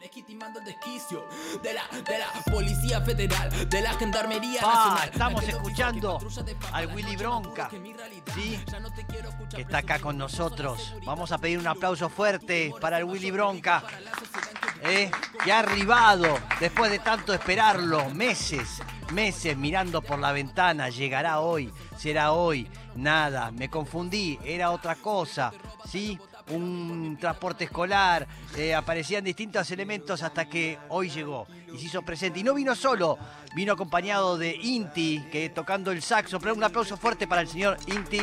Legitimando el desquicio de la, de la Policía Federal, de la Gendarmería Ah, Nacional. estamos escuchando al Willy Bronca, ¿sí? que está acá con nosotros. Vamos a pedir un aplauso fuerte para el Willy Bronca, ¿eh? que ha arribado después de tanto esperarlo, meses, meses mirando por la ventana. Llegará hoy, será hoy, nada, me confundí, era otra cosa, ¿sí? Un transporte escolar, eh, aparecían distintos elementos hasta que hoy llegó y se hizo presente. Y no vino solo, vino acompañado de Inti, que tocando el saxo. Pero un aplauso fuerte para el señor Inti.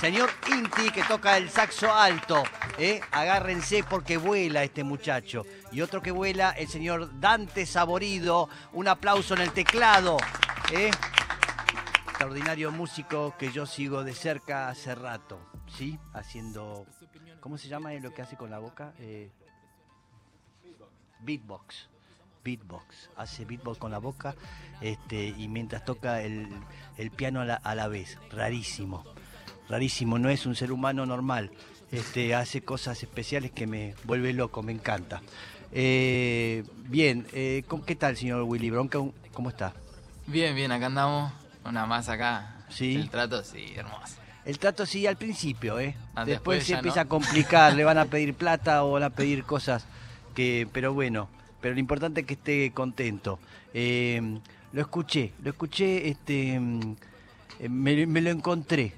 Señor Inti que toca el saxo alto, ¿eh? agárrense porque vuela este muchacho. Y otro que vuela, el señor Dante Saborido, un aplauso en el teclado. ¿eh? Extraordinario músico que yo sigo de cerca hace rato, ¿sí? Haciendo, ¿cómo se llama lo que hace con la boca? Eh, beatbox. Beatbox, hace beatbox con la boca este, y mientras toca el, el piano a la, a la vez, rarísimo rarísimo, no es un ser humano normal. Este, hace cosas especiales que me vuelve loco, me encanta. Eh, bien, eh, ¿cómo- ¿qué tal, señor Willy Bronca? ¿Cómo está? Bien, bien, acá andamos. Una más acá. Sí. El trato, sí, hermoso. El trato sí al principio, ¿eh? Ah, después, después se empieza no. a complicar, le van a pedir plata o van a pedir cosas que, pero bueno, pero lo importante es que esté contento. Eh, lo escuché, lo escuché, este, eh, me, me lo encontré,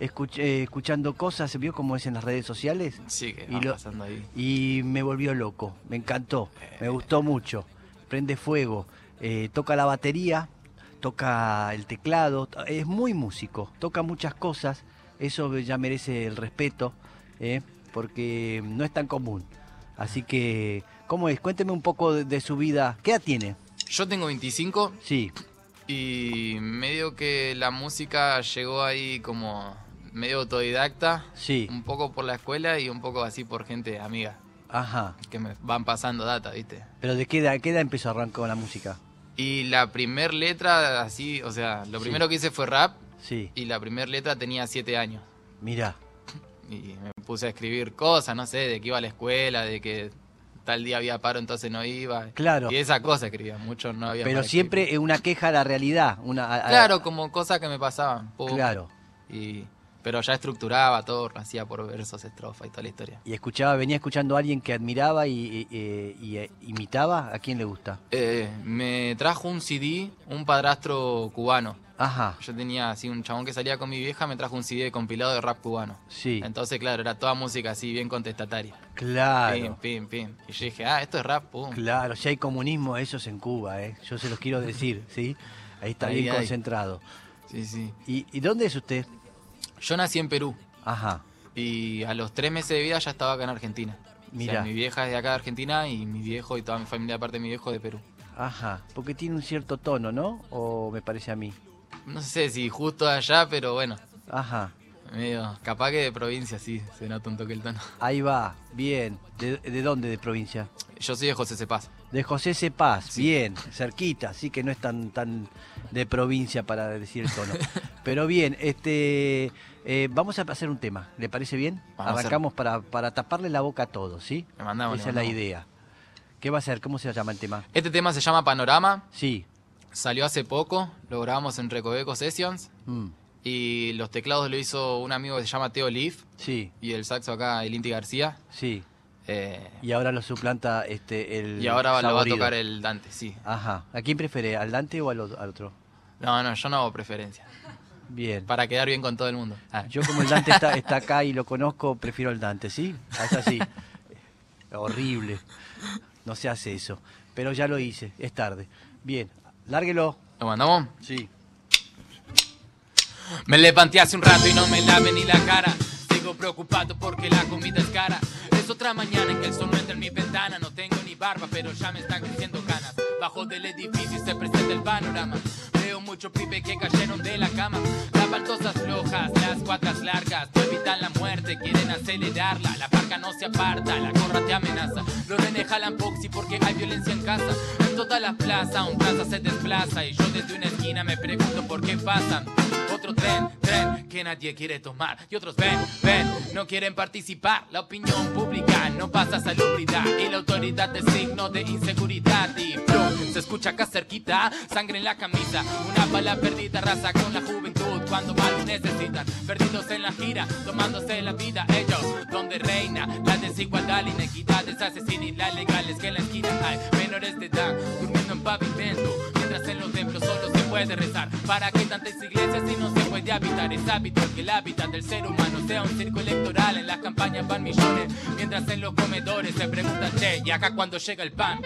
escuché, escuchando cosas, ¿se vio como es en las redes sociales? Sí, que Y lo- pasando ahí. y me volvió loco, me encantó, me gustó mucho. Prende fuego, eh, toca la batería, toca el teclado, es muy músico, toca muchas cosas, eso ya merece el respeto, eh, porque no es tan común. Así que, ¿cómo es? Cuénteme un poco de, de su vida. ¿Qué edad tiene? Yo tengo 25 Sí, y medio que la música llegó ahí como medio autodidacta. sí, Un poco por la escuela y un poco así por gente amiga. ajá. Que me van pasando data, ¿viste? Pero ¿de qué edad, qué edad empezó a arrancar con la música? Y la primer letra, así, o sea, lo Sí. primero que hice fue rap Sí, y la primer letra tenía 7 años. mira, Y me puse a escribir cosas, no sé, de que iba a la escuela, de que tal día había paro, entonces no iba. Claro. Y esa cosa escribía, mucho no había. pero siempre escribir. es una queja a la realidad. Una, a- a- Claro, como cosas que me pasaban. pum. Claro. Y, pero ya estructuraba todo, hacía por versos, estrofa y toda la historia. Y escuchaba, venía escuchando a alguien que admiraba y, y- y- y, eh, imitaba. ¿A quién le gusta? Eh, me trajo un CD, un padrastro cubano. Ajá, Yo tenía así un chabón que salía con mi vieja, me trajo un CD compilado de rap cubano. sí, Entonces, claro, era toda música así, bien contestataria. Pim, claro, pim, pim. Y yo dije, ah, esto es rap, pum. claro. Si hay comunismo, eso es en Cuba, ¿eh? Yo se los quiero decir, ¿sí? Ahí está Ahí bien concentrado. Sí, sí. ¿Y, y dónde es usted? Yo nací en Perú. Ajá, Y a los tres meses de vida ya estaba acá en Argentina. O Mirá. sea, mi vieja es de acá de Argentina y mi viejo y toda mi familia, aparte de mi viejo, de Perú. ajá. Porque tiene un cierto tono, ¿no? ¿O me parece a mí? No sé si justo allá, pero bueno, Ajá, medio. Capaz que de provincia sí, se nota un toque el tono. ahí va, bien. ¿De, de dónde de provincia? Yo soy de José Cepaz. De José Cepaz, Sí. bien, cerquita, así que no es tan tan de provincia para decir el tono. Pero bien, este eh, vamos a hacer un tema, ¿le parece bien? Vamos Arrancamos para, para taparle la boca a todos, ¿sí? Le mandamos, Esa le es la idea. ¿Qué va a ser? ¿Cómo se llama el tema? Este tema se llama Panorama, Sí. salió hace poco, lo grabamos en Recoveco Sessions mm, y los teclados lo hizo un amigo que se llama Teo Leaf sí, y el saxo acá, el Inti García. sí. Eh, Y ahora lo suplanta este el y ahora lo va a Saborido. tocar el Dante, sí. Ajá. ¿A quién prefiere? ¿Al Dante o al, al otro? No, no, yo no hago preferencia. Bien. Para quedar bien con todo el mundo. Ah. Yo como el Dante está, está acá y lo conozco, prefiero el Dante, ¿sí? Ah, Es así. Horrible. No se hace eso. Pero ya lo hice, es tarde. Bien, lárguelo. ¿Lo mandamos? Sí. Me levanté hace un rato y no me lave ni la cara. Sigo preocupado porque la comida es cara. Otra mañana en que el sol no entra en mi ventana. No tengo ni barba, pero ya me están creciendo canas. Bajo del edificio se presenta el panorama. Veo muchos pibes que cayeron de la cama. Las baldosas flojas, las cuatras largas. No evitan la muerte, quieren acelerarla. La parca no se aparta, la gorra te amenaza. Los renes jalan boxy porque hay violencia en casa. En toda la plaza, un plaza se desplaza. Y yo desde una esquina me pregunto por qué pasan. Tren, tren que nadie quiere tomar. Y otros ven, ven, no quieren participar. La opinión pública no pasa salubridad y la autoridad es signo de inseguridad. Y plum, se escucha acá cerquita, sangre en la camisa, una bala perdida, raza con la juventud cuando más necesitan. Perdidos en la gira, tomándose la vida ellos, donde reina la desigualdad, la inequidad, es y la legal es que la esquina hay menores de edad durmiendo en pavimento, mientras en los templos solo se puede rezar. ¿Para qué tantas iglesias si no habitar? Es hábito que el hábitat del ser humano sea un circo electoral. En las campañas van millones, mientras en los comedores se preguntan, che, ¿y acá cuando llega el pan?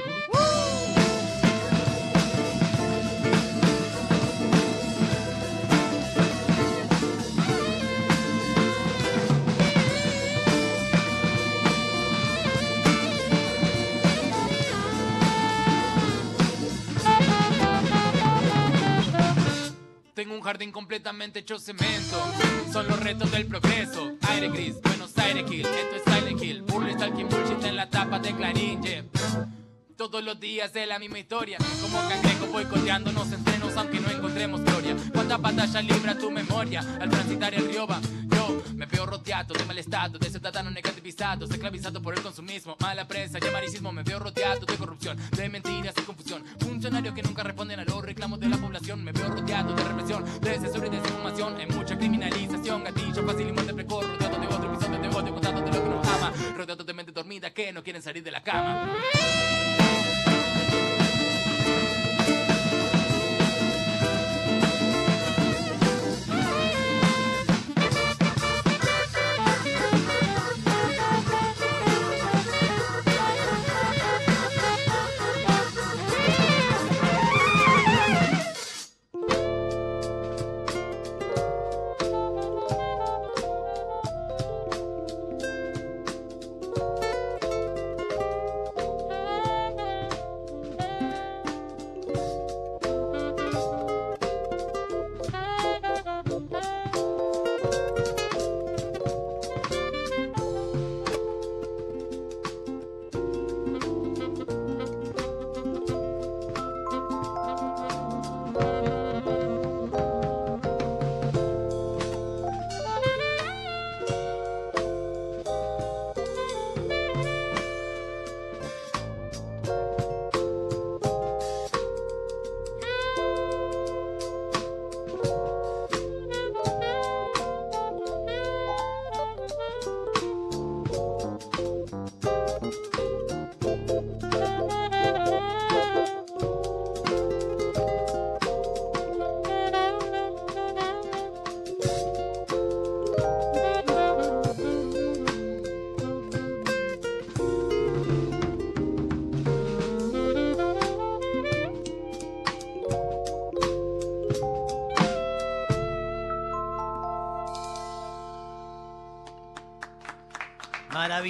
Jardín completamente hecho cemento. Son los retos del progreso. Aire gris, Buenos Aires Kill. Esto es Silent Hill. Burley Stalking Bullshit en la tapa de Clarín. Todos los días es la misma historia. Como cangrejo boicoteándonos entrenos aunque no encontremos gloria. ¿Cuántas batallas libra tu memoria? Al transitar el. Yo me veo rodeado de mal estado, de ciudadano negativizado, esclavizado por el consumismo, mala prensa y amaricismo. Me veo rodeado de corrupción, de mentiras y confusión. Funcionarios que nunca responden a los reclamos de la población. Me veo rodeado de represión, de censura y desinformación. Hay mucha criminalización, gatillo fácil y muerte precoz. Rodeado de otro episodio de odio, contando de lo que nos ama. Rodeado de mente dormida que no quieren salir de la cama.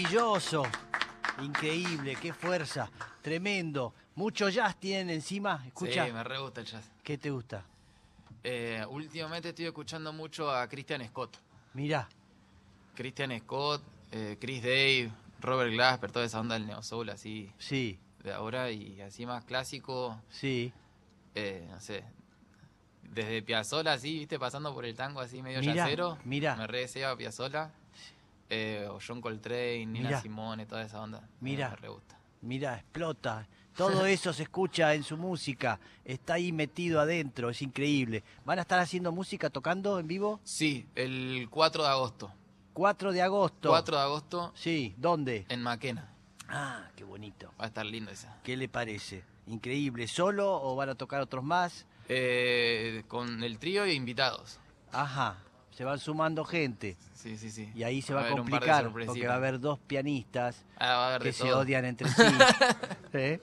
Maravilloso. Increíble, qué fuerza. Tremendo. Mucho jazz tienen encima. Escucha. Sí, me re gusta el jazz. ¿Qué te gusta? Eh, últimamente estoy escuchando mucho a Christian Scott. Mirá. Christian Scott, eh, Chris Dave, Robert Glasper, toda esa onda del neo soul así Sí, de ahora y así más clásico, sí. eh, no sé, desde Piazzolla así, viste, pasando por el tango así medio Mirá, yacero, mirá. me re desea Piazzolla, eh, o John Coltrane, Nina Mirá. Simone, toda esa onda, me- Mirá. me re gusta. Mirá, explota. Todo eso se escucha en su música. Está ahí metido adentro. Es increíble. ¿Van a estar haciendo música, tocando en vivo? Sí, el 4 de agosto, 4 de agosto. 4 de agosto Sí, ¿dónde? en Maquena, Ah, qué bonito. va a estar lindo esa. ¿Qué le parece? Increíble. ¿Solo o van a tocar otros más? Eh, con el trío e invitados. Ajá. Se van sumando gente. Sí, sí, sí. Y ahí se va a complicar. Porque va a haber dos pianistas Ah, que se todo. odian entre sí. ¿Eh?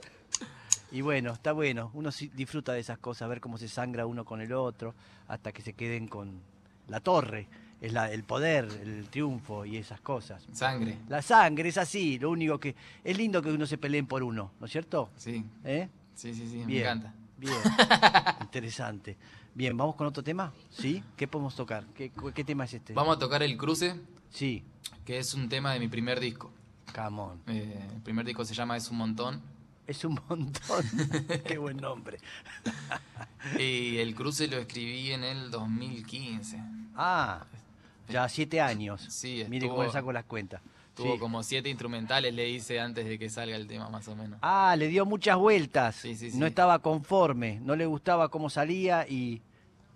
Y bueno, está bueno. Uno disfruta de esas cosas, ver cómo se sangra uno con el otro, hasta que se queden con la torre. Es la, el poder, el triunfo y esas cosas. Sangre. La sangre es así, lo único que... Es lindo que uno se peleen por uno, ¿no es cierto? Sí, ¿Eh? sí, sí, sí, me encanta. Bien, interesante. Bien, ¿vamos con otro tema? ¿Sí? ¿Qué podemos tocar? ¿Qué, qué tema es este? Vamos a tocar El Cruce, Sí, que es un tema de mi primer disco. camón. Eh, el primer disco se llama Es un montón. Es un montón. Qué buen nombre. y el cruce lo escribí en el 2015. Ah, ya siete años. Sí, Mire estuvo- cómo le saco las cuentas. Tuvo Sí. como siete instrumentales, le hice antes de que salga el tema, más o menos. Ah, le dio muchas vueltas. Sí, sí, sí. No estaba conforme, no le gustaba cómo salía y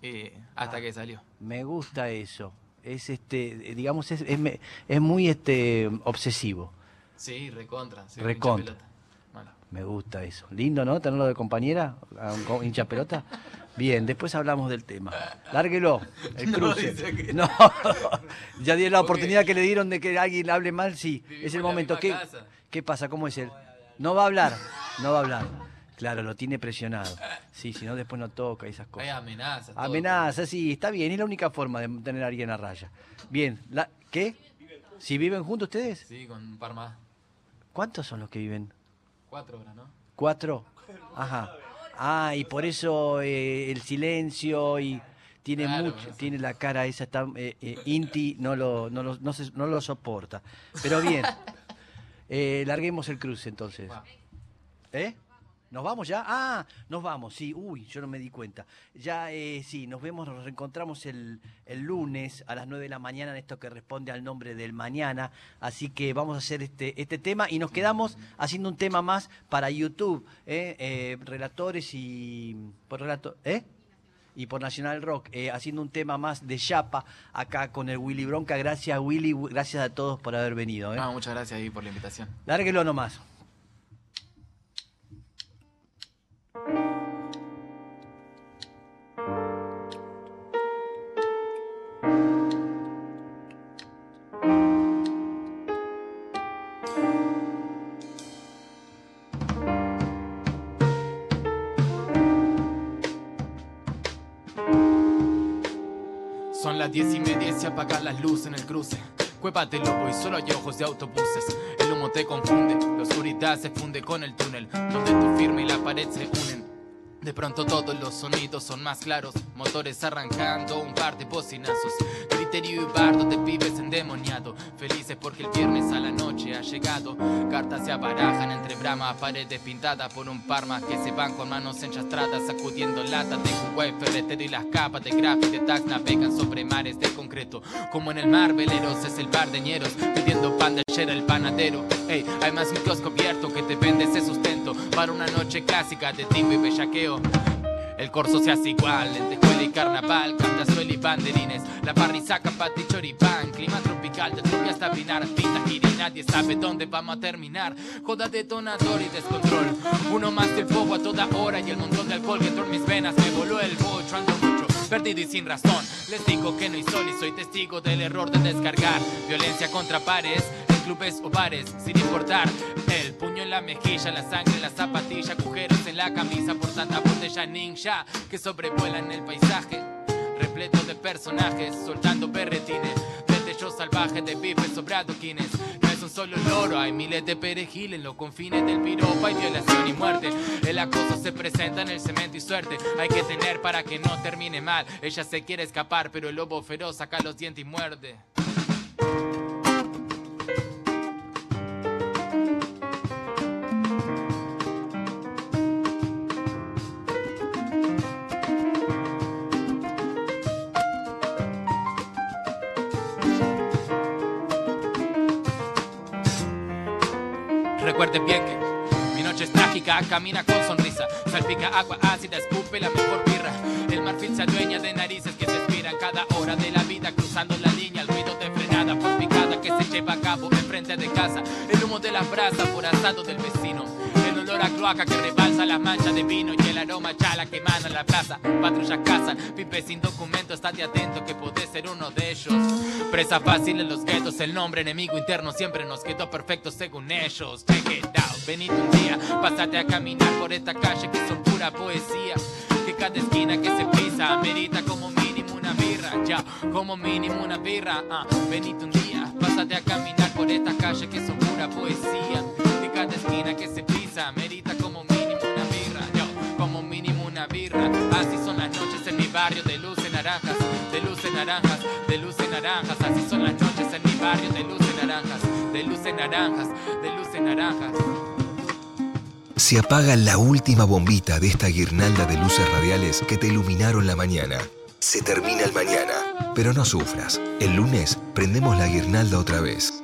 Y hasta que salió. me gusta eso. Es este, eh, digamos, es, es, es muy este obsesivo. Sí, recontra. sí, Recontra. Me gusta eso. Lindo, ¿no? Tenerlo de compañera, a un hincha pelota. Bien, después hablamos del tema. Lárguelo, el cruce. que- No, ya di la oportunidad que le dieron de que alguien hable mal, sí. Vivimos Es el momento. ¿Qué, casa. ¿Qué pasa? ¿Cómo es él? No va a hablar, no va a hablar. Claro, lo tiene presionado. Sí, si no, después no toca esas Hay cosas. amenazas. todo. Amenaza, sí, está bien. Es la única forma de tener a alguien a raya. Bien, la, ¿qué? ¿Si viven juntos ustedes? Sí, con un par más. ¿Cuántos son los que viven? Cuatro horas, ¿no? ¿Cuatro? Ajá. Ah, y por eso eh, el silencio y tiene Claro, mucho, eso. tiene la cara esa tan eh, eh, Inti no lo, no lo, no se- no lo soporta. Pero bien. Eh, larguemos el cruce entonces. ¿Eh? ¿Nos vamos ya? Ah, nos vamos, sí. Uy, yo no me di cuenta. Ya, eh, sí, nos vemos, nos reencontramos el, el lunes a las 9 de la mañana en esto que responde al nombre del mañana. Así que vamos a hacer este, este tema y nos quedamos haciendo un tema más para YouTube. ¿eh? Eh, relatores y... Por relato, ¿eh? y por Nacional Rock, eh, haciendo un tema más de chapa acá con el Willy Bronca. Gracias, Willy, gracias a todos por haber venido. ¿eh? No, muchas gracias ahí por la invitación. Lárguelo nomás. Son las diez y media se apagan las luces en el cruce. Cuépate lobo y solo hay ojos de autobuses. El humo te confunde, la oscuridad se funde con el túnel, donde tu firma y la pared se unen. De pronto todos los sonidos son más claros, motores arrancando, un par de bocinazos, criterio y bardo de pibes endemoniado, felices porque el viernes llegado. Cartas se abarajan entre brama, paredes pintadas por un par más que se van con manos enchastradas, sacudiendo latas de jugué, ferretero y las capas de grafo y de tax navegan sobre mares de concreto. Como en el mar, veleros es el bar de ñeros, pidiendo pan de ayer el panadero. Ey, hay más un kiosco abierto que te vende ese sustento para una noche clásica de timbo y bellaqueo. El corso se hace igual, lentejuela y carnaval, cantazuela y banderines, la parrisaca, pati choripán, clima tropical, de lluvia hasta pinar, pinta gira y nadie sabe dónde vamos a terminar. Joda detonador y descontrol, uno más del fuego a toda hora y el montón de alcohol que entró en mis venas me voló el bocho, ando mucho, perdido y sin razón. Les digo que no hay sol y soy testigo del error de descargar violencia contra pares. en Clubes o bares, sin importar el puño en la mejilla, la sangre la zapatilla, agujeros en la camisa por tanta botella ninja que sobrevuelan el paisaje, repleto de personajes soltando berretines, del techo salvaje de bifes sobre adoquines. No es un solo loro, hay miles de perejil en los confines del piropa y violación y muerte. El acoso se presenta en el cemento y suerte. Hay que tener para que no termine mal. Ella se quiere escapar, pero el lobo feroz saca los dientes y muerde. Mi noche es trágica, camina con sonrisa, salpica agua ácida, escupe la mejor birra. El marfil se adueña de narices que se expiran cada hora de la vida, cruzando la línea, el ruido de frenada por picada que se lleva a cabo enfrente de casa. El humo de las brasas por asado del vecino. El olor a cloaca que rebalsa las manchas de vino y el aroma chala que emana la plaza. Patrullas cazan, pipe sin documento, estate atento que podés ser uno de ellos. Presa fácil en los guetos, el nombre enemigo interno siempre nos quedó perfecto según ellos. Check it out, venite un día, pásate a caminar por esta calle que son pura poesía. Que cada esquina que se pisa amerita como mínimo una birra, ya, como mínimo una birra. ah. venite un día, pásate a caminar por esta calle que son pura poesía. Que cada esquina que se pisa amerita naranjas, de luz en naranjas. Así son las noches en mi barrio de luz en naranjas, de luz en naranjas, de luz en naranjas. se apaga la última bombita de esta guirnalda de luces radiales que te iluminaron la mañana. Se termina el mañana, pero no sufras. El lunes prendemos la guirnalda otra vez.